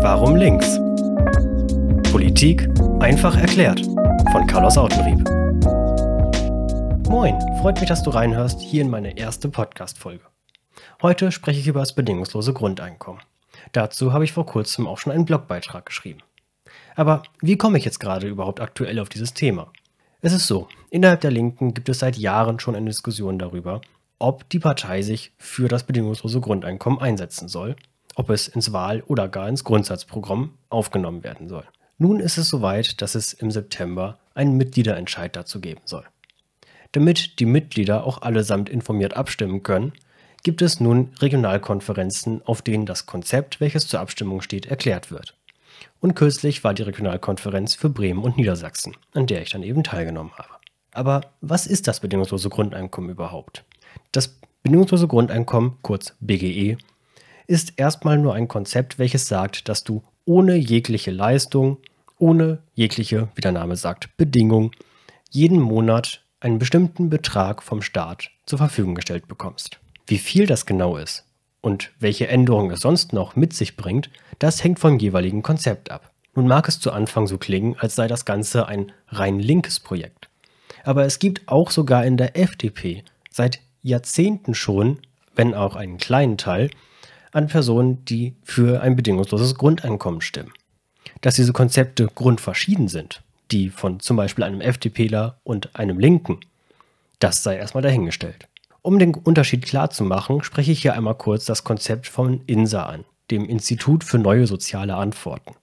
Warum links? Politik einfach erklärt von Carlos Autenrieb. Moin, freut mich, dass du reinhörst hier in meine erste Podcast-Folge. Heute spreche ich über das bedingungslose Grundeinkommen. Dazu habe ich vor kurzem auch schon einen Blogbeitrag geschrieben. Aber wie komme ich jetzt gerade überhaupt aktuell auf dieses Thema? Es ist so, innerhalb der Linken gibt es seit Jahren schon eine Diskussion darüber, ob die Partei sich für das bedingungslose Grundeinkommen einsetzen soll, ob es ins Wahl- oder gar ins Grundsatzprogramm aufgenommen werden soll. Nun ist es soweit, dass es im September einen Mitgliederentscheid dazu geben soll. Damit die Mitglieder auch allesamt informiert abstimmen können, gibt es nun Regionalkonferenzen, auf denen das Konzept, welches zur Abstimmung steht, erklärt wird. Und kürzlich war die Regionalkonferenz für Bremen und Niedersachsen, an der ich dann eben teilgenommen habe. Aber was ist das bedingungslose Grundeinkommen überhaupt? Das bedingungslose Grundeinkommen, kurz BGE, ist erstmal nur ein Konzept, welches sagt, dass du ohne jegliche Leistung, ohne jegliche, wie der Name sagt, Bedingung, jeden Monat einen bestimmten Betrag vom Staat zur Verfügung gestellt bekommst. Wie viel das genau ist und welche Änderungen es sonst noch mit sich bringt, das hängt vom jeweiligen Konzept ab. Nun mag es zu Anfang so klingen, als sei das Ganze ein rein linkes Projekt. Aber es gibt auch sogar in der FDP seit Jahrzehnten schon, wenn auch einen kleinen Teil, an Personen, die für ein bedingungsloses Grundeinkommen stimmen. Dass diese Konzepte grundverschieden sind, die von zum Beispiel einem FDPler und einem Linken, das sei erstmal dahingestellt. Um den Unterschied klar zu machen, spreche ich hier einmal kurz das Konzept von INSA an, dem Institut für neue soziale Antworten.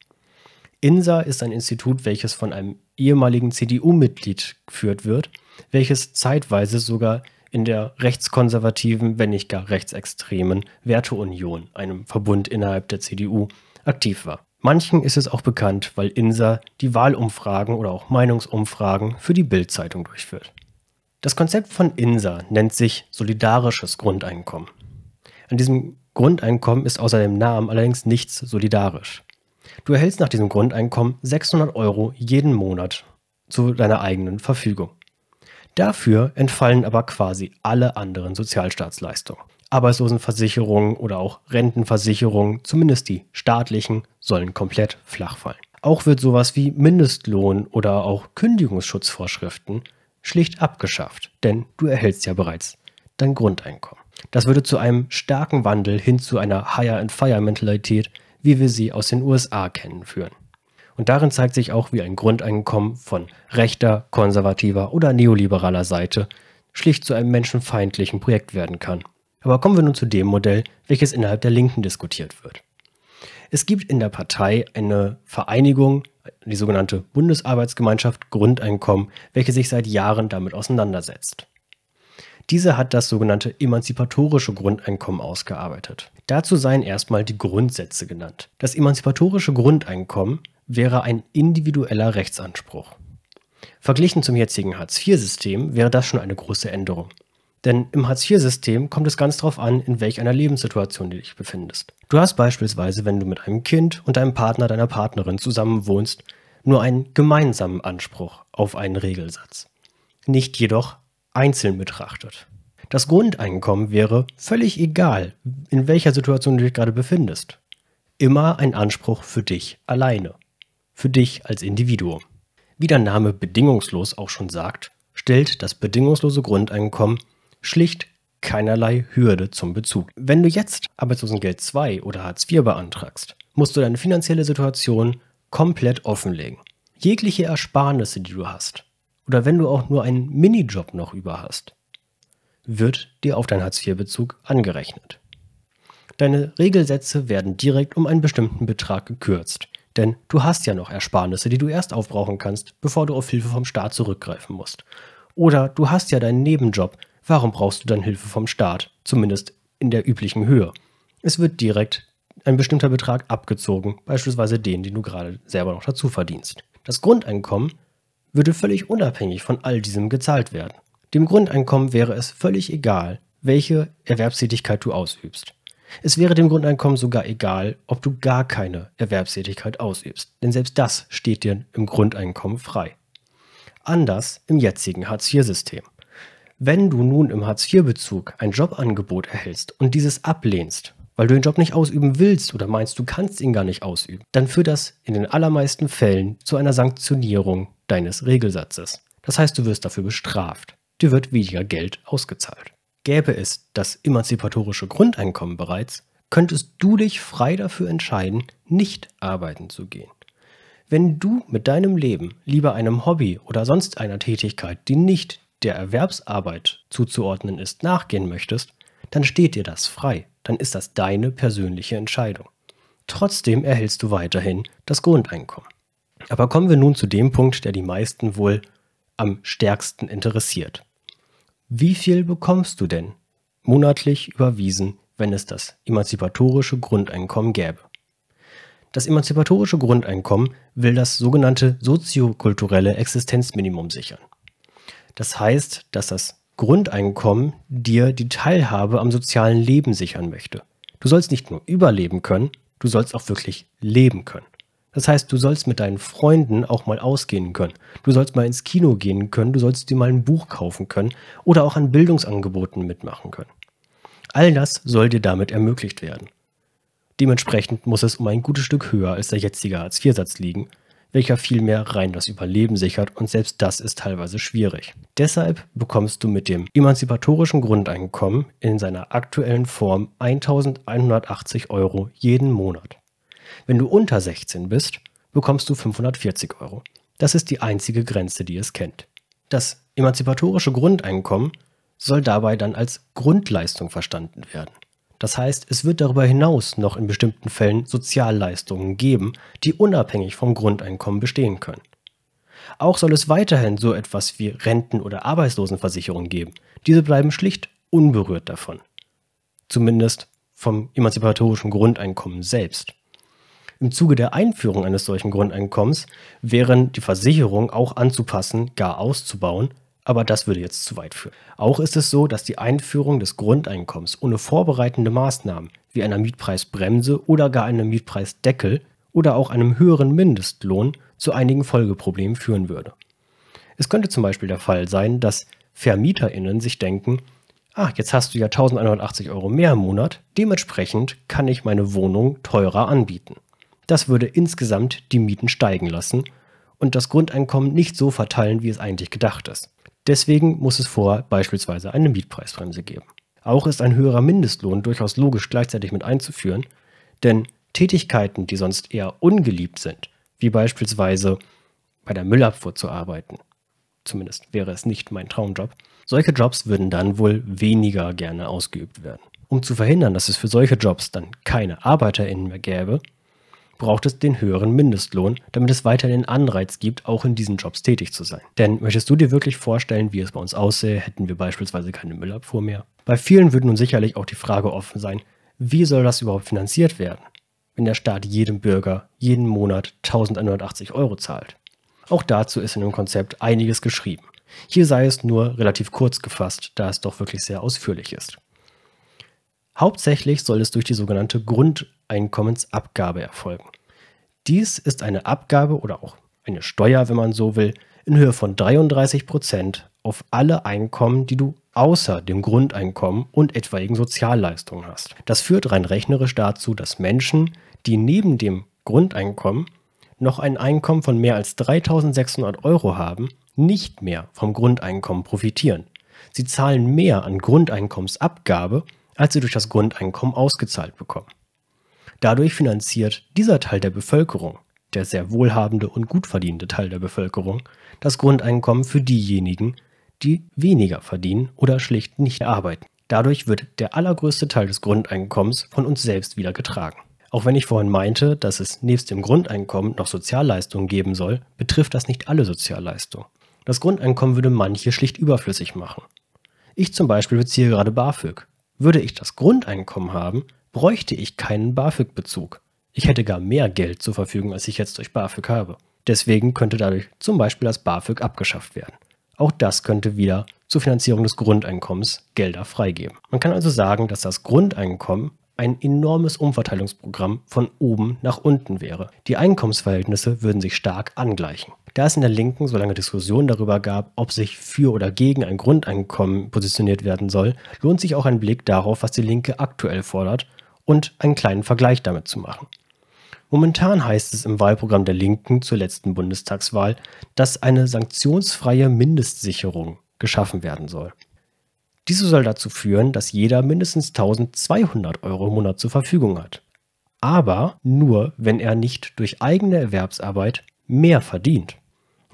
INSA ist ein Institut, welches von einem ehemaligen CDU-Mitglied geführt wird, welches zeitweise sogar in der rechtskonservativen, wenn nicht gar rechtsextremen Werteunion, einem Verbund innerhalb der CDU, aktiv war. Manchen ist es auch bekannt, weil INSA die Wahlumfragen oder auch Meinungsumfragen für die Bild-Zeitung durchführt. Das Konzept von INSA nennt sich solidarisches Grundeinkommen. An diesem Grundeinkommen ist außer dem Namen allerdings nichts solidarisch. Du erhältst nach diesem Grundeinkommen 600 Euro jeden Monat zu deiner eigenen Verfügung. Dafür entfallen aber quasi alle anderen Sozialstaatsleistungen. Arbeitslosenversicherungen oder auch Rentenversicherungen, zumindest die staatlichen, sollen komplett flach fallen. Auch wird sowas wie Mindestlohn oder auch Kündigungsschutzvorschriften schlicht abgeschafft, denn du erhältst ja bereits dein Grundeinkommen. Das würde zu einem starken Wandel hin zu einer Hire-and-Fire-Mentalität, wie wir sie aus den USA kennen, führen. Und darin zeigt sich auch, wie ein Grundeinkommen von rechter, konservativer oder neoliberaler Seite schlicht zu einem menschenfeindlichen Projekt werden kann. Aber kommen wir nun zu dem Modell, welches innerhalb der Linken diskutiert wird. Es gibt in der Partei eine Vereinigung, die sogenannte Bundesarbeitsgemeinschaft Grundeinkommen, welche sich seit Jahren damit auseinandersetzt. Diese hat das sogenannte emanzipatorische Grundeinkommen ausgearbeitet. Dazu seien erstmal die Grundsätze genannt. Das emanzipatorische Grundeinkommen wäre ein individueller Rechtsanspruch. Verglichen zum jetzigen Hartz-IV-System wäre das schon eine große Änderung. Denn im Hartz-IV-System kommt es ganz darauf an, in welch einer Lebenssituation du dich befindest. Du hast beispielsweise, wenn du mit einem Kind und einem Partner deiner Partnerin zusammen wohnst, nur einen gemeinsamen Anspruch auf einen Regelsatz. Nicht jedoch einzeln betrachtet. Das Grundeinkommen wäre völlig egal, in welcher Situation du dich gerade befindest. Immer ein Anspruch für dich alleine für dich als Individuum. Wie der Name bedingungslos auch schon sagt, stellt das bedingungslose Grundeinkommen schlicht keinerlei Hürde zum Bezug. Wenn du jetzt Arbeitslosengeld 2 oder Hartz IV beantragst, musst du deine finanzielle Situation komplett offenlegen. Jegliche Ersparnisse, die du hast, oder wenn du auch nur einen Minijob noch über hast, wird dir auf deinen Hartz-IV-Bezug angerechnet. Deine Regelsätze werden direkt um einen bestimmten Betrag gekürzt. Denn du hast ja noch Ersparnisse, die du erst aufbrauchen kannst, bevor du auf Hilfe vom Staat zurückgreifen musst. Oder du hast ja deinen Nebenjob, warum brauchst du dann Hilfe vom Staat? Zumindest in der üblichen Höhe. Es wird direkt ein bestimmter Betrag abgezogen, beispielsweise den, den du gerade selber noch dazu verdienst. Das Grundeinkommen würde völlig unabhängig von all diesem gezahlt werden. Dem Grundeinkommen wäre es völlig egal, welche Erwerbstätigkeit du ausübst. Es wäre dem Grundeinkommen sogar egal, ob du gar keine Erwerbstätigkeit ausübst, denn selbst das steht dir im Grundeinkommen frei. Anders im jetzigen Hartz-IV-System. Wenn du nun im Hartz-IV-Bezug ein Jobangebot erhältst und dieses ablehnst, weil du den Job nicht ausüben willst oder meinst, du kannst ihn gar nicht ausüben, dann führt das in den allermeisten Fällen zu einer Sanktionierung deines Regelsatzes. Das heißt, du wirst dafür bestraft. Dir wird weniger Geld ausgezahlt. Gäbe es das emanzipatorische Grundeinkommen bereits, könntest du dich frei dafür entscheiden, nicht arbeiten zu gehen. Wenn du mit deinem Leben lieber einem Hobby oder sonst einer Tätigkeit, die nicht der Erwerbsarbeit zuzuordnen ist, nachgehen möchtest, dann steht dir das frei, dann ist das deine persönliche Entscheidung. Trotzdem erhältst du weiterhin das Grundeinkommen. Aber kommen wir nun zu dem Punkt, der die meisten wohl am stärksten interessiert. Wie viel bekommst du denn monatlich überwiesen, wenn es das emanzipatorische Grundeinkommen gäbe? Das emanzipatorische Grundeinkommen will das sogenannte soziokulturelle Existenzminimum sichern. Das heißt, dass das Grundeinkommen dir die Teilhabe am sozialen Leben sichern möchte. Du sollst nicht nur überleben können, du sollst auch wirklich leben können. Das heißt, du sollst mit deinen Freunden auch mal ausgehen können. Du sollst mal ins Kino gehen können, du sollst dir mal ein Buch kaufen können oder auch an Bildungsangeboten mitmachen können. All das soll dir damit ermöglicht werden. Dementsprechend muss es um ein gutes Stück höher als der jetzige Hartz-IV-Satz liegen, welcher vielmehr rein das Überleben sichert und selbst das ist teilweise schwierig. Deshalb bekommst du mit dem emanzipatorischen Grundeinkommen in seiner aktuellen Form 1180 Euro jeden Monat. Wenn du unter 16 bist, bekommst du 540 Euro. Das ist die einzige Grenze, die es kennt. Das emanzipatorische Grundeinkommen soll dabei dann als Grundleistung verstanden werden. Das heißt, es wird darüber hinaus noch in bestimmten Fällen Sozialleistungen geben, die unabhängig vom Grundeinkommen bestehen können. Auch soll es weiterhin so etwas wie Renten- oder Arbeitslosenversicherung geben. Diese bleiben schlicht unberührt davon. Zumindest vom emanzipatorischen Grundeinkommen selbst. Im Zuge der Einführung eines solchen Grundeinkommens wären die Versicherungen auch anzupassen, gar auszubauen, aber das würde jetzt zu weit führen. Auch ist es so, dass die Einführung des Grundeinkommens ohne vorbereitende Maßnahmen wie einer Mietpreisbremse oder gar einem Mietpreisdeckel oder auch einem höheren Mindestlohn zu einigen Folgeproblemen führen würde. Es könnte zum Beispiel der Fall sein, dass VermieterInnen sich denken, ah, jetzt hast du ja 1180 Euro mehr im Monat, dementsprechend kann ich meine Wohnung teurer anbieten. Das würde insgesamt die Mieten steigen lassen und das Grundeinkommen nicht so verteilen, wie es eigentlich gedacht ist. Deswegen muss es vorher beispielsweise eine Mietpreisbremse geben. Auch ist ein höherer Mindestlohn durchaus logisch gleichzeitig mit einzuführen, denn Tätigkeiten, die sonst eher ungeliebt sind, wie beispielsweise bei der Müllabfuhr zu arbeiten, zumindest wäre es nicht mein Traumjob, solche Jobs würden dann wohl weniger gerne ausgeübt werden. Um zu verhindern, dass es für solche Jobs dann keine ArbeiterInnen mehr gäbe, braucht es den höheren Mindestlohn, damit es weiterhin den Anreiz gibt, auch in diesen Jobs tätig zu sein. Denn möchtest du dir wirklich vorstellen, wie es bei uns aussähe, hätten wir beispielsweise keine Müllabfuhr mehr? Bei vielen würde nun sicherlich auch die Frage offen sein, wie soll das überhaupt finanziert werden, wenn der Staat jedem Bürger jeden Monat 1180 Euro zahlt? Auch dazu ist in dem Konzept einiges geschrieben. Hier sei es nur relativ kurz gefasst, da es doch wirklich sehr ausführlich ist. Hauptsächlich soll es durch die sogenannte Grundeinkommensabgabe erfolgen. Dies ist eine Abgabe oder auch eine Steuer, wenn man so will, in Höhe von 33 Prozent auf alle Einkommen, die du außer dem Grundeinkommen und etwaigen Sozialleistungen hast. Das führt rein rechnerisch dazu, dass Menschen, die neben dem Grundeinkommen noch ein Einkommen von mehr als 3600 Euro haben, nicht mehr vom Grundeinkommen profitieren. Sie zahlen mehr an Grundeinkommensabgabe als sie durch das Grundeinkommen ausgezahlt bekommen. Dadurch finanziert dieser Teil der Bevölkerung, der sehr wohlhabende und gut verdienende Teil der Bevölkerung, das Grundeinkommen für diejenigen, die weniger verdienen oder schlicht nicht arbeiten. Dadurch wird der allergrößte Teil des Grundeinkommens von uns selbst wieder getragen. Auch wenn ich vorhin meinte, dass es nebst dem Grundeinkommen noch Sozialleistungen geben soll, betrifft das nicht alle Sozialleistungen. Das Grundeinkommen würde manche schlicht überflüssig machen. Ich zum Beispiel beziehe gerade BAföG. Würde ich das Grundeinkommen haben, bräuchte ich keinen BAföG-Bezug. Ich hätte gar mehr Geld zur Verfügung, als ich jetzt durch BAföG habe. Deswegen könnte dadurch zum Beispiel das BAföG abgeschafft werden. Auch das könnte wieder zur Finanzierung des Grundeinkommens Gelder freigeben. Man kann also sagen, dass das Grundeinkommen ein enormes Umverteilungsprogramm von oben nach unten wäre. Die Einkommensverhältnisse würden sich stark angleichen. Da es in der Linken so lange Diskussionen darüber gab, ob sich für oder gegen ein Grundeinkommen positioniert werden soll, lohnt sich auch ein Blick darauf, was die Linke aktuell fordert und einen kleinen Vergleich damit zu machen. Momentan heißt es im Wahlprogramm der Linken zur letzten Bundestagswahl, dass eine sanktionsfreie Mindestsicherung geschaffen werden soll. Diese soll dazu führen, dass jeder mindestens 1200 Euro im Monat zur Verfügung hat. Aber nur, wenn er nicht durch eigene Erwerbsarbeit mehr verdient.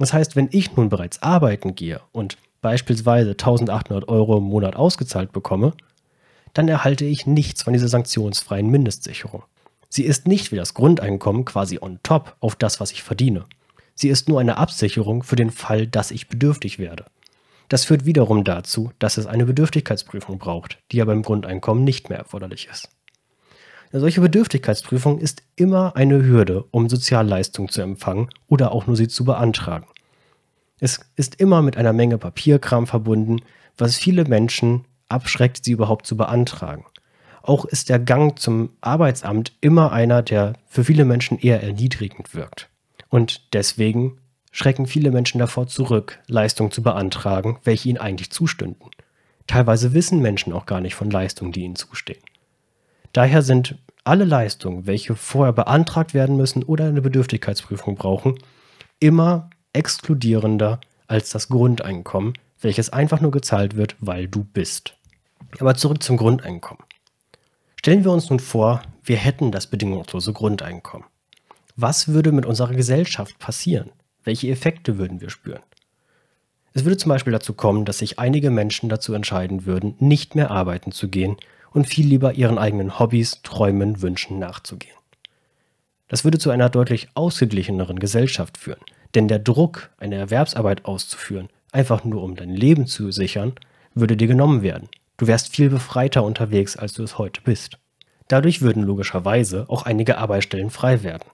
Das heißt, wenn ich nun bereits arbeiten gehe und beispielsweise 1800 Euro im Monat ausgezahlt bekomme, dann erhalte ich nichts von dieser sanktionsfreien Mindestsicherung. Sie ist nicht wie das Grundeinkommen quasi on top auf das, was ich verdiene. Sie ist nur eine Absicherung für den Fall, dass ich bedürftig werde. Das führt wiederum dazu, dass es eine Bedürftigkeitsprüfung braucht, die ja beim Grundeinkommen nicht mehr erforderlich ist. Eine solche Bedürftigkeitsprüfung ist immer eine Hürde, um Sozialleistungen zu empfangen oder auch nur sie zu beantragen. Es ist immer mit einer Menge Papierkram verbunden, was viele Menschen abschreckt, sie überhaupt zu beantragen. Auch ist der Gang zum Arbeitsamt immer einer, der für viele Menschen eher erniedrigend wirkt. Und deswegen schrecken viele Menschen davor zurück, Leistungen zu beantragen, welche ihnen eigentlich zustünden. Teilweise wissen Menschen auch gar nicht von Leistungen, die ihnen zustehen. Daher sind alle Leistungen, welche vorher beantragt werden müssen oder eine Bedürftigkeitsprüfung brauchen, immer exkludierender als das Grundeinkommen, welches einfach nur gezahlt wird, weil du bist. Aber zurück zum Grundeinkommen. Stellen wir uns nun vor, wir hätten das bedingungslose Grundeinkommen. Was würde mit unserer Gesellschaft passieren? Welche Effekte würden wir spüren? Es würde zum Beispiel dazu kommen, dass sich einige Menschen dazu entscheiden würden, nicht mehr arbeiten zu gehen und viel lieber ihren eigenen Hobbys, Träumen, Wünschen nachzugehen. Das würde zu einer deutlich ausgeglicheneren Gesellschaft führen, denn der Druck, eine Erwerbsarbeit auszuführen, einfach nur um dein Leben zu sichern, würde dir genommen werden. Du wärst viel befreiter unterwegs, als du es heute bist. Dadurch würden logischerweise auch einige Arbeitsstellen frei werden.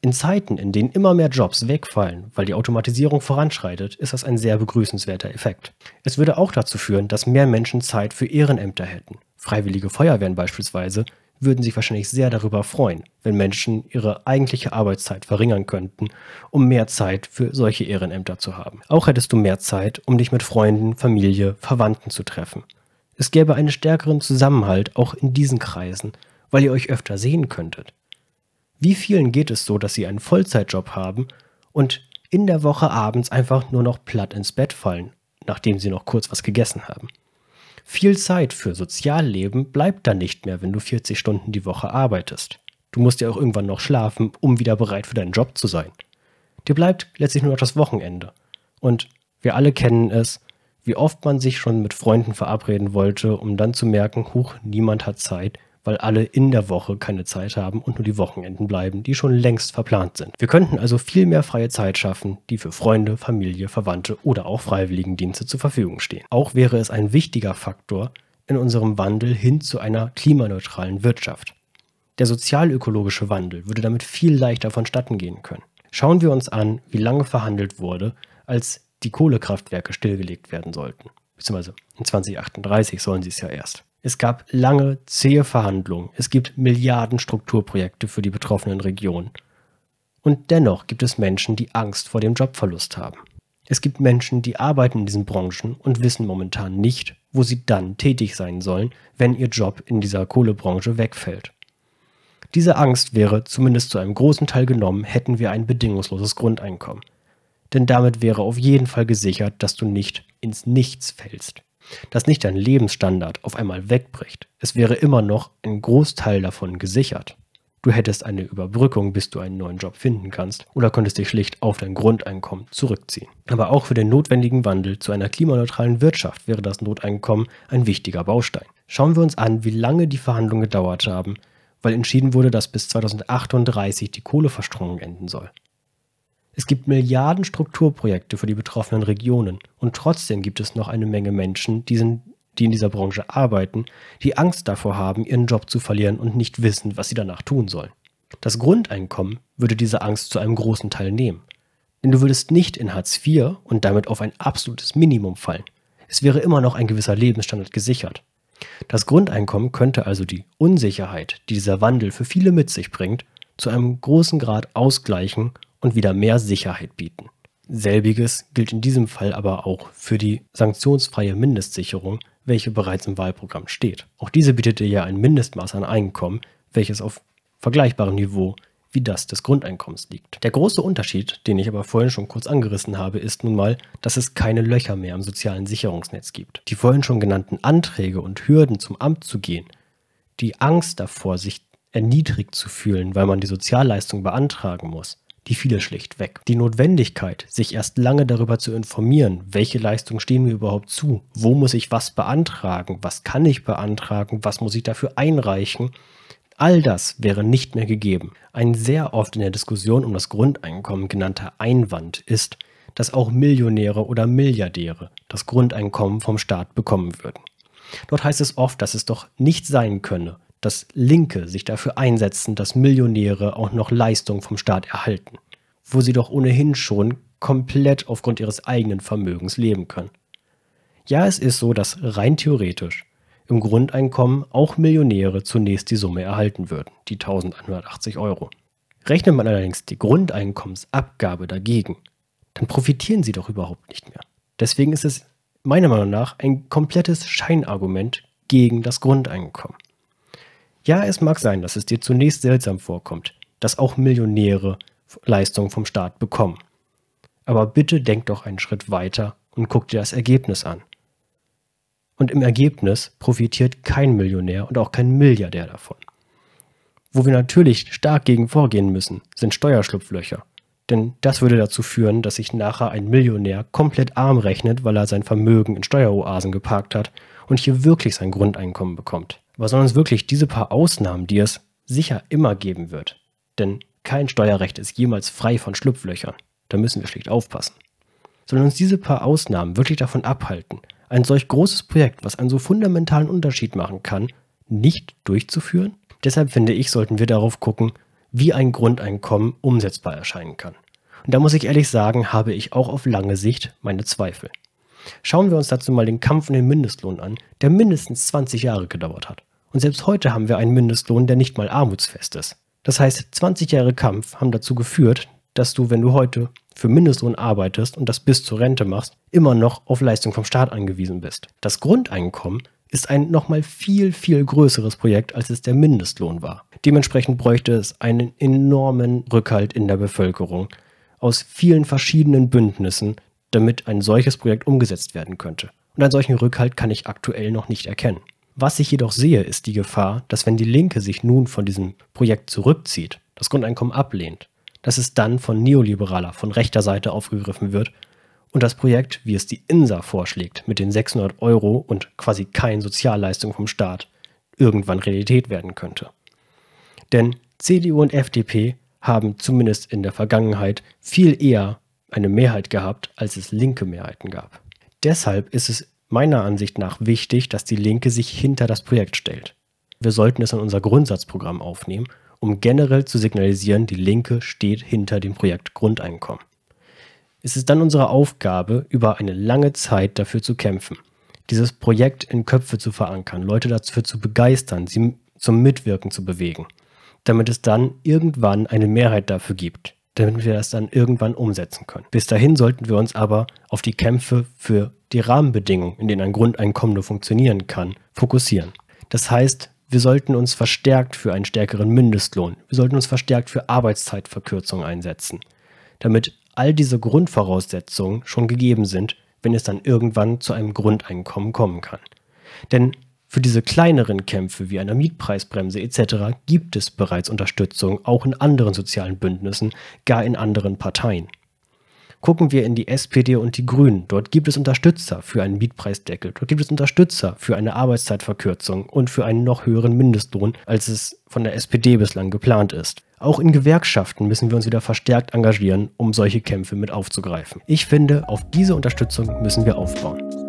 In Zeiten, in denen immer mehr Jobs wegfallen, weil die Automatisierung voranschreitet, ist das ein sehr begrüßenswerter Effekt. Es würde auch dazu führen, dass mehr Menschen Zeit für Ehrenämter hätten. Freiwillige Feuerwehren beispielsweise würden sich wahrscheinlich sehr darüber freuen, wenn Menschen ihre eigentliche Arbeitszeit verringern könnten, um mehr Zeit für solche Ehrenämter zu haben. Auch hättest du mehr Zeit, um dich mit Freunden, Familie, Verwandten zu treffen. Es gäbe einen stärkeren Zusammenhalt auch in diesen Kreisen, weil ihr euch öfter sehen könntet. Wie vielen geht es so, dass sie einen Vollzeitjob haben und in der Woche abends einfach nur noch platt ins Bett fallen, nachdem sie noch kurz was gegessen haben? Viel Zeit für Sozialleben bleibt dann nicht mehr, wenn du 40 Stunden die Woche arbeitest. Du musst ja auch irgendwann noch schlafen, um wieder bereit für deinen Job zu sein. Dir bleibt letztlich nur noch das Wochenende. Und wir alle kennen es, wie oft man sich schon mit Freunden verabreden wollte, um dann zu merken, huch, niemand hat Zeit, weil alle in der Woche keine Zeit haben und nur die Wochenenden bleiben, die schon längst verplant sind. Wir könnten also viel mehr freie Zeit schaffen, die für Freunde, Familie, Verwandte oder auch Freiwilligendienste zur Verfügung stehen. Auch wäre es ein wichtiger Faktor in unserem Wandel hin zu einer klimaneutralen Wirtschaft. Der sozialökologische Wandel würde damit viel leichter vonstatten gehen können. Schauen wir uns an, wie lange verhandelt wurde, als die Kohlekraftwerke stillgelegt werden sollten. Beziehungsweise in 2038 sollen sie es ja erst. Es gab lange, zähe Verhandlungen. Es gibt Milliarden Strukturprojekte für die betroffenen Regionen. Und dennoch gibt es Menschen, die Angst vor dem Jobverlust haben. Es gibt Menschen, die arbeiten in diesen Branchen und wissen momentan nicht, wo sie dann tätig sein sollen, wenn ihr Job in dieser Kohlebranche wegfällt. Diese Angst wäre zumindest zu einem großen Teil genommen, hätten wir ein bedingungsloses Grundeinkommen denn damit wäre auf jeden Fall gesichert, dass du nicht ins Nichts fällst. Dass nicht dein Lebensstandard auf einmal wegbricht. Es wäre immer noch ein Großteil davon gesichert. Du hättest eine Überbrückung, bis du einen neuen Job finden kannst, oder könntest dich schlicht auf dein Grundeinkommen zurückziehen. Aber auch für den notwendigen Wandel zu einer klimaneutralen Wirtschaft wäre das Noteinkommen ein wichtiger Baustein. Schauen wir uns an, wie lange die Verhandlungen gedauert haben, weil entschieden wurde, dass bis 2038 die Kohleverstromung enden soll. Es gibt Milliarden Strukturprojekte für die betroffenen Regionen und trotzdem gibt es noch eine Menge Menschen, die, sind, die in dieser Branche arbeiten, die Angst davor haben, ihren Job zu verlieren und nicht wissen, was sie danach tun sollen. Das Grundeinkommen würde diese Angst zu einem großen Teil nehmen. Denn du würdest nicht in Hartz IV und damit auf ein absolutes Minimum fallen. Es wäre immer noch ein gewisser Lebensstandard gesichert. Das Grundeinkommen könnte also die Unsicherheit, die dieser Wandel für viele mit sich bringt, zu einem großen Grad ausgleichen und wieder mehr Sicherheit bieten. Selbiges gilt in diesem Fall aber auch für die sanktionsfreie Mindestsicherung, welche bereits im Wahlprogramm steht. Auch diese bietet dir ja ein Mindestmaß an Einkommen, welches auf vergleichbarem Niveau wie das des Grundeinkommens liegt. Der große Unterschied, den ich aber vorhin schon kurz angerissen habe, ist nun mal, dass es keine Löcher mehr im sozialen Sicherungsnetz gibt. Die vorhin schon genannten Anträge und Hürden zum Amt zu gehen, die Angst davor, sich erniedrigt zu fühlen, weil man die Sozialleistung beantragen muss, die fiele schlicht weg. Die Notwendigkeit, sich erst lange darüber zu informieren, welche Leistungen stehen mir überhaupt zu, wo muss ich was beantragen, was kann ich beantragen, was muss ich dafür einreichen, All das wäre nicht mehr gegeben. Ein sehr oft in der Diskussion um das Grundeinkommen genannter Einwand ist, dass auch Millionäre oder Milliardäre das Grundeinkommen vom Staat bekommen würden. Dort heißt es oft, dass es doch nicht sein könne, dass Linke sich dafür einsetzen, dass Millionäre auch noch Leistungen vom Staat erhalten, wo sie doch ohnehin schon komplett aufgrund ihres eigenen Vermögens leben können. Ja, es ist so, dass rein theoretisch im Grundeinkommen auch Millionäre zunächst die Summe erhalten würden, die 1180 Euro. Rechnet man allerdings die Grundeinkommensabgabe dagegen, dann profitieren sie doch überhaupt nicht mehr. Deswegen ist es meiner Meinung nach ein komplettes Scheinargument gegen das Grundeinkommen. Ja, es mag sein, dass es dir zunächst seltsam vorkommt, dass auch Millionäre Leistungen vom Staat bekommen. Aber bitte denk doch einen Schritt weiter und guck dir das Ergebnis an. Und im Ergebnis profitiert kein Millionär und auch kein Milliardär davon. Wo wir natürlich stark gegen vorgehen müssen, sind Steuerschlupflöcher. Denn das würde dazu führen, dass sich nachher ein Millionär komplett arm rechnet, weil er sein Vermögen in Steueroasen geparkt hat und hier wirklich sein Grundeinkommen bekommt. Aber sollen uns wirklich diese paar Ausnahmen, die es sicher immer geben wird, denn kein Steuerrecht ist jemals frei von Schlupflöchern, da müssen wir schlicht aufpassen, sollen uns diese paar Ausnahmen wirklich davon abhalten, ein solch großes Projekt, was einen so fundamentalen Unterschied machen kann, nicht durchzuführen? Deshalb finde ich, sollten wir darauf gucken, wie ein Grundeinkommen umsetzbar erscheinen kann. Und da muss ich ehrlich sagen, habe ich auch auf lange Sicht meine Zweifel. Schauen wir uns dazu mal den Kampf um den Mindestlohn an, der mindestens 20 Jahre gedauert hat. Und selbst heute haben wir einen Mindestlohn, der nicht mal armutsfest ist. Das heißt, 20 Jahre Kampf haben dazu geführt, dass du, wenn du heute für Mindestlohn arbeitest und das bis zur Rente machst, immer noch auf Leistung vom Staat angewiesen bist. Das Grundeinkommen ist ein nochmal viel, viel größeres Projekt, als es der Mindestlohn war. Dementsprechend bräuchte es einen enormen Rückhalt in der Bevölkerung aus vielen verschiedenen Bündnissen, damit ein solches Projekt umgesetzt werden könnte. Und einen solchen Rückhalt kann ich aktuell noch nicht erkennen. Was ich jedoch sehe, ist die Gefahr, dass wenn die Linke sich nun von diesem Projekt zurückzieht, das Grundeinkommen ablehnt, dass es dann von neoliberaler, von rechter Seite aufgegriffen wird und das Projekt, wie es die INSA vorschlägt, mit den 600 Euro und quasi kein Sozialleistung vom Staat, irgendwann Realität werden könnte. Denn CDU und FDP haben zumindest in der Vergangenheit viel eher eine Mehrheit gehabt, als es linke Mehrheiten gab. Deshalb ist es meiner Ansicht nach wichtig, dass die Linke sich hinter das Projekt stellt. Wir sollten es in unser Grundsatzprogramm aufnehmen um generell zu signalisieren, die Linke steht hinter dem Projekt Grundeinkommen. Es ist dann unsere Aufgabe, über eine lange Zeit dafür zu kämpfen, dieses Projekt in Köpfe zu verankern, Leute dafür zu begeistern, sie zum Mitwirken zu bewegen, damit es dann irgendwann eine Mehrheit dafür gibt, damit wir das dann irgendwann umsetzen können. Bis dahin sollten wir uns aber auf die Kämpfe für die Rahmenbedingungen, in denen ein Grundeinkommen nur funktionieren kann, fokussieren. Das heißt, wir sollten uns verstärkt für einen stärkeren Mindestlohn, wir sollten uns verstärkt für Arbeitszeitverkürzung einsetzen, damit all diese Grundvoraussetzungen schon gegeben sind, wenn es dann irgendwann zu einem Grundeinkommen kommen kann. Denn für diese kleineren Kämpfe wie einer Mietpreisbremse etc. gibt es bereits Unterstützung, auch in anderen sozialen Bündnissen, gar in anderen Parteien. Gucken wir in die SPD und die Grünen. Dort gibt es Unterstützer für einen Mietpreisdeckel. Dort gibt es Unterstützer für eine Arbeitszeitverkürzung und für einen noch höheren Mindestlohn, als es von der SPD bislang geplant ist. Auch in Gewerkschaften müssen wir uns wieder verstärkt engagieren, um solche Kämpfe mit aufzugreifen. Ich finde, auf diese Unterstützung müssen wir aufbauen.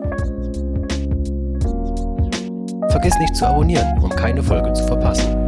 Vergiss nicht zu abonnieren, um keine Folge zu verpassen.